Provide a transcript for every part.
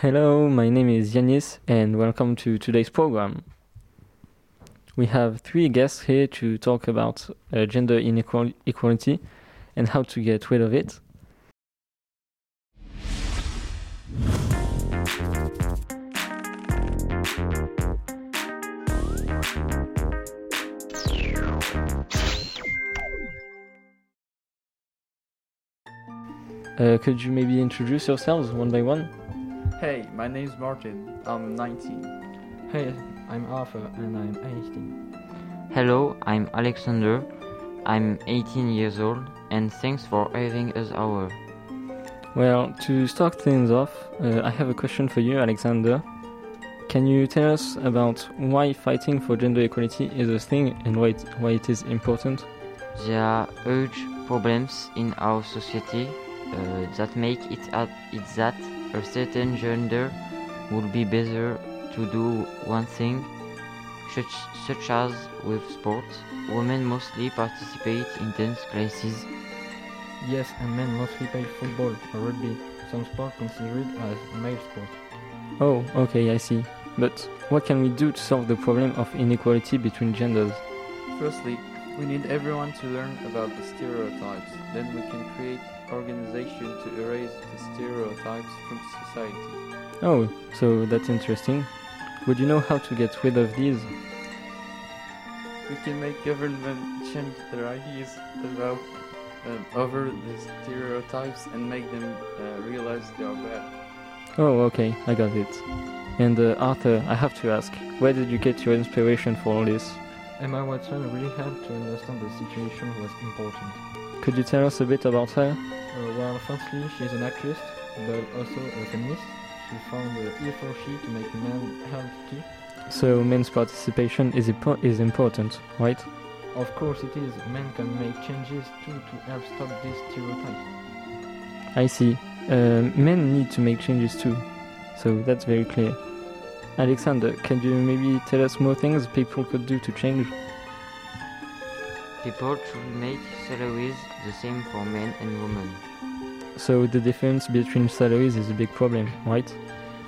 Hello, my name is Iannis, and welcome to today's program. We have three guests here to talk about uh, gender inequality and how to get rid of it. Uh, could you maybe introduce yourselves one by one? Hey, my name's Martin. I'm 19. Hey, I'm Arthur and I'm 18. Hello, I'm Alexander. I'm 18 years old and thanks for having us over. Well, to start things off, uh, I have a question for you, Alexander. Can you tell us about why fighting for gender equality is a thing and why it, why it is important? There are huge problems in our society uh, that make it, at, it that a certain gender would be better to do one thing, such, such as with sports. Women mostly participate in dance classes. Yes, and men mostly play football or rugby, some sport considered as male sport. Oh, okay, I see. But what can we do to solve the problem of inequality between genders? Firstly, we need everyone to learn about the stereotypes. Then we can create organization to erase the stereotypes from society. Oh, so that's interesting. Would you know how to get rid of these? We can make government change their ideas about um, over the stereotypes and make them uh, realize they are bad. Oh, okay, I got it. And uh, Arthur, I have to ask, where did you get your inspiration for all this? Emma Watson really helped to understand the situation was important. Could you tell us a bit about her? Uh, well, firstly, she's an actress, but also a feminist. She found the HeForShe to make men help too. So men's participation is, is important, right? Of course it is. Men can make changes too to help stop these stereotypes. I see. Uh, men need to make changes too. So that's very clear. Alexander, can you maybe tell us more things people could do to change? People should make salaries the same for men and women. So the difference between salaries is a big problem, right?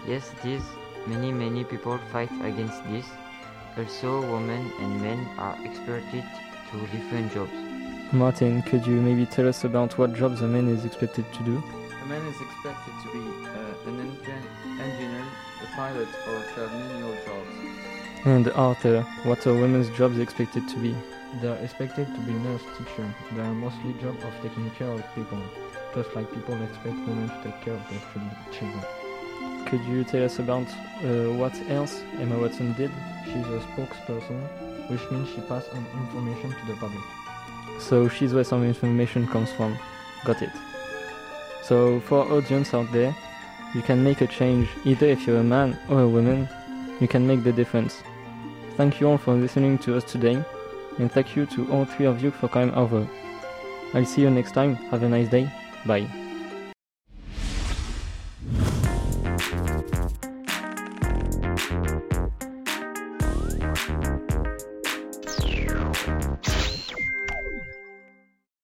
Yes, it is. Many, many people fight against this. Also, women and men are expected to different jobs. Martin, could you maybe tell us about what jobs a man is expected to do? A man is expected to be uh, an a pilot, or to have menial jobs. And Arthur, what are women's jobs expected to be? They are expected to be nurse teacher. They are mostly job of taking care of people, just like people expect women to take care of their children. Could you tell us about uh, what else Emma Watson did? She's a spokesperson, which means she passes on information to the public. So she's where some information comes from. Got it. So for our audience out there, you can make a change either if you're a man or a woman, you can make the difference. Thank you all for listening to us today and thank you to all three of you for coming over. I'll see you next time. Have a nice day. Bye.